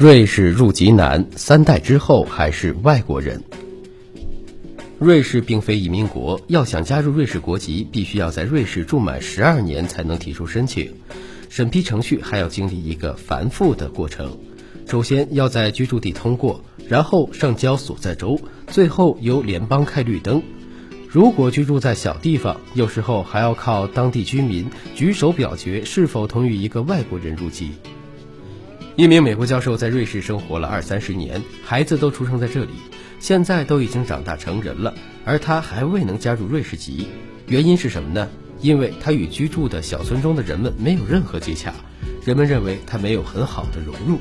瑞士入籍难，三代之后还是外国人。瑞士并非移民国，要想加入瑞士国籍，必须要在瑞士住满十二年才能提出申请。审批程序还要经历一个繁复的过程，首先要在居住地通过，然后上交所在州，最后由联邦开绿灯。如果居住在小地方，有时候还要靠当地居民举手表决是否同意一个外国人入籍。一名美国教授在瑞士生活了二三十年，孩子都出生在这里，现在都已经长大成人了，而他还未能加入瑞士籍，原因是什么呢？因为他与居住的小村中的人们没有任何接洽，人们认为他没有很好的融入。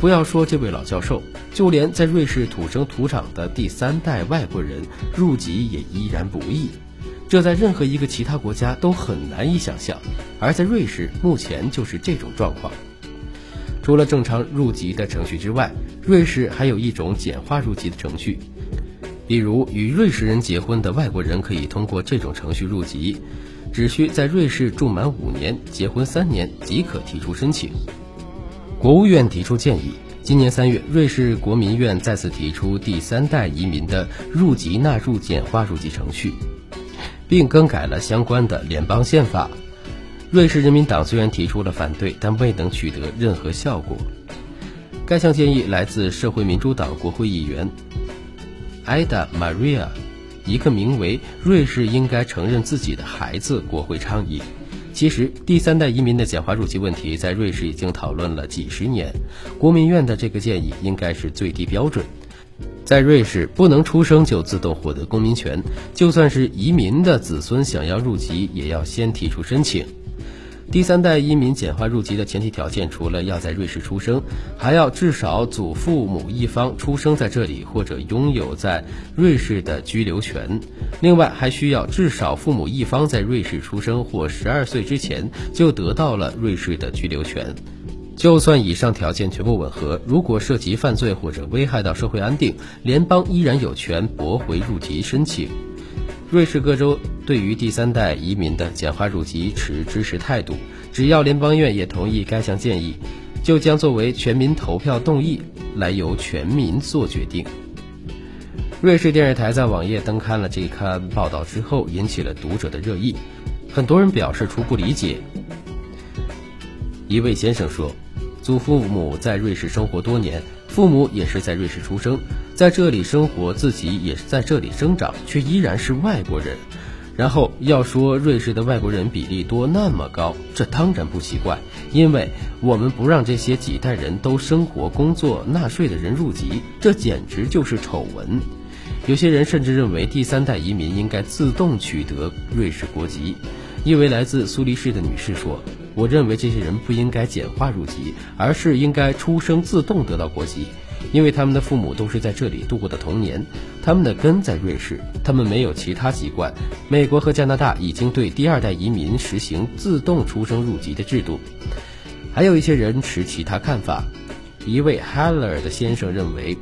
不要说这位老教授，就连在瑞士土生土长的第三代外国人入籍也依然不易，这在任何一个其他国家都很难以想象，而在瑞士目前就是这种状况。除了正常入籍的程序之外，瑞士还有一种简化入籍的程序，比如与瑞士人结婚的外国人可以通过这种程序入籍，只需在瑞士住满五年，结婚三年即可提出申请。国务院提出建议，今年三月，瑞士国民院再次提出第三代移民的入籍纳入简化入籍程序，并更改了相关的联邦宪法。瑞士人民党虽然提出了反对，但未能取得任何效果。该项建议来自社会民主党国会议员艾达·玛利亚，一个名为“瑞士应该承认自己的孩子”国会倡议。其实，第三代移民的简化入籍问题在瑞士已经讨论了几十年。国民院的这个建议应该是最低标准。在瑞士，不能出生就自动获得公民权，就算是移民的子孙想要入籍，也要先提出申请。第三代移民简化入籍的前提条件，除了要在瑞士出生，还要至少祖父母一方出生在这里或者拥有在瑞士的居留权。另外，还需要至少父母一方在瑞士出生或十二岁之前就得到了瑞士的居留权。就算以上条件全部吻合，如果涉及犯罪或者危害到社会安定，联邦依然有权驳回入籍申请。瑞士各州对于第三代移民的简化入籍持支持态度，只要联邦院也同意该项建议，就将作为全民投票动议，来由全民做决定。瑞士电视台在网页登刊了这刊报道之后，引起了读者的热议，很多人表示出不理解。一位先生说，祖父母在瑞士生活多年，父母也是在瑞士出生。在这里生活，自己也是在这里生长，却依然是外国人。然后要说瑞士的外国人比例多那么高，这当然不奇怪，因为我们不让这些几代人都生活、工作、纳税的人入籍，这简直就是丑闻。有些人甚至认为第三代移民应该自动取得瑞士国籍。一位来自苏黎世的女士说：“我认为这些人不应该简化入籍，而是应该出生自动得到国籍。”因为他们的父母都是在这里度过的童年，他们的根在瑞士，他们没有其他籍贯。美国和加拿大已经对第二代移民实行自动出生入籍的制度。还有一些人持其他看法。一位 Haller 的先生认为，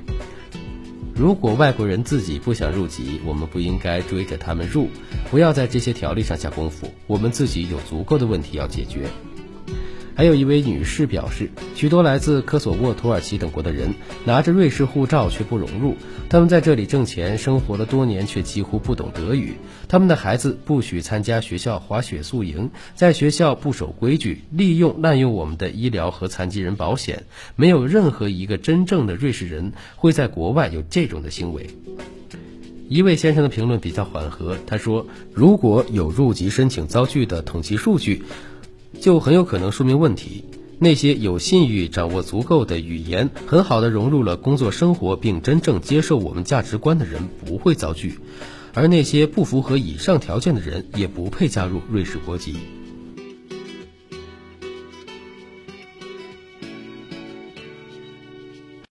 如果外国人自己不想入籍，我们不应该追着他们入，不要在这些条例上下功夫。我们自己有足够的问题要解决。还有一位女士表示，许多来自科索沃、土耳其等国的人拿着瑞士护照却不融入。他们在这里挣钱，生活了多年，却几乎不懂德语。他们的孩子不许参加学校滑雪宿营，在学校不守规矩，利用滥用我们的医疗和残疾人保险。没有任何一个真正的瑞士人会在国外有这种的行为。一位先生的评论比较缓和，他说：“如果有入籍申请遭拒的统计数据。”就很有可能说明问题。那些有信誉、掌握足够的语言、很好的融入了工作生活，并真正接受我们价值观的人不会遭拒，而那些不符合以上条件的人也不配加入瑞士国籍。